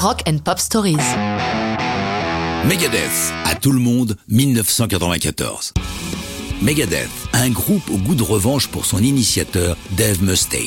Rock and Pop Stories. Megadeth, à tout le monde, 1994. Megadeth, un groupe au goût de revanche pour son initiateur, Dave Mustaine.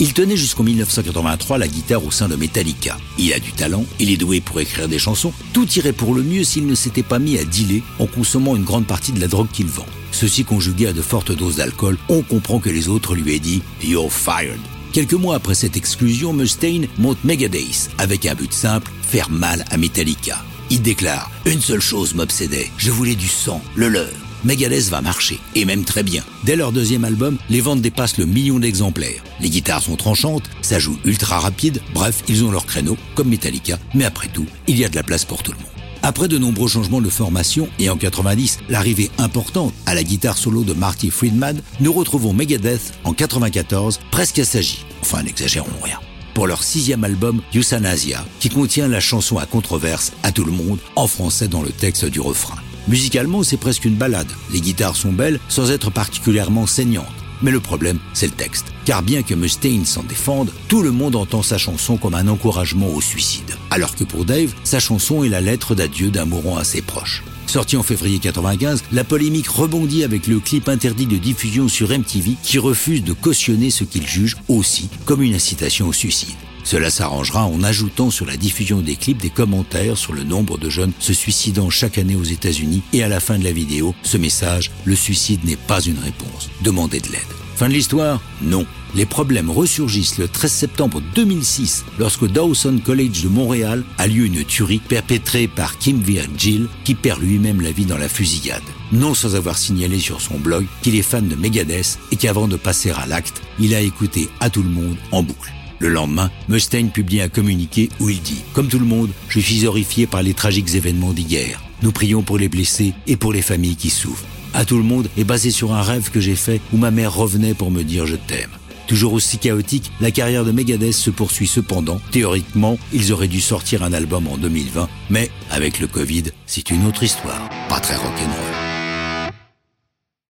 Il tenait jusqu'en 1983 la guitare au sein de Metallica. Il a du talent, il est doué pour écrire des chansons, tout irait pour le mieux s'il ne s'était pas mis à dealer en consommant une grande partie de la drogue qu'il vend. Ceci conjugué à de fortes doses d'alcool, on comprend que les autres lui aient dit You're fired. Quelques mois après cette exclusion, Mustaine monte Megadeth avec un but simple, faire mal à Metallica. Il déclare Une seule chose m'obsédait, je voulais du sang, le leur. Megadeth va marcher, et même très bien. Dès leur deuxième album, les ventes dépassent le million d'exemplaires. Les guitares sont tranchantes, ça joue ultra rapide, bref, ils ont leur créneau, comme Metallica, mais après tout, il y a de la place pour tout le monde. Après de nombreux changements de formation et en 90, l'arrivée importante à la guitare solo de Marty Friedman, nous retrouvons Megadeth en 94, presque assagi. Enfin, n'exagérons rien. Pour leur sixième album, Euthanasia, qui contient la chanson à controverse à tout le monde, en français dans le texte du refrain. Musicalement, c'est presque une balade. Les guitares sont belles sans être particulièrement saignantes. Mais le problème, c'est le texte. Car bien que Mustaine s'en défende, tout le monde entend sa chanson comme un encouragement au suicide. Alors que pour Dave, sa chanson est la lettre d'adieu d'un mourant assez proche. Sorti en février 95, la polémique rebondit avec le clip interdit de diffusion sur MTV qui refuse de cautionner ce qu'il juge aussi comme une incitation au suicide. Cela s'arrangera en ajoutant sur la diffusion des clips des commentaires sur le nombre de jeunes se suicidant chaque année aux États-Unis et à la fin de la vidéo, ce message, le suicide n'est pas une réponse, demandez de l'aide. Fin de l'histoire? Non. Les problèmes ressurgissent le 13 septembre 2006 lorsque Dawson College de Montréal a lieu une tuerie perpétrée par Kim Virgil qui perd lui-même la vie dans la fusillade. Non sans avoir signalé sur son blog qu'il est fan de Megadeth et qu'avant de passer à l'acte, il a écouté à tout le monde en boucle. Le lendemain, Mustaine publie un communiqué où il dit Comme tout le monde, je suis horrifié par les tragiques événements d'hier. Nous prions pour les blessés et pour les familles qui souffrent. À tout le monde est basé sur un rêve que j'ai fait où ma mère revenait pour me dire je t'aime. Toujours aussi chaotique, la carrière de Megadeth se poursuit cependant. Théoriquement, ils auraient dû sortir un album en 2020, mais avec le Covid, c'est une autre histoire. Pas très rock'n'roll.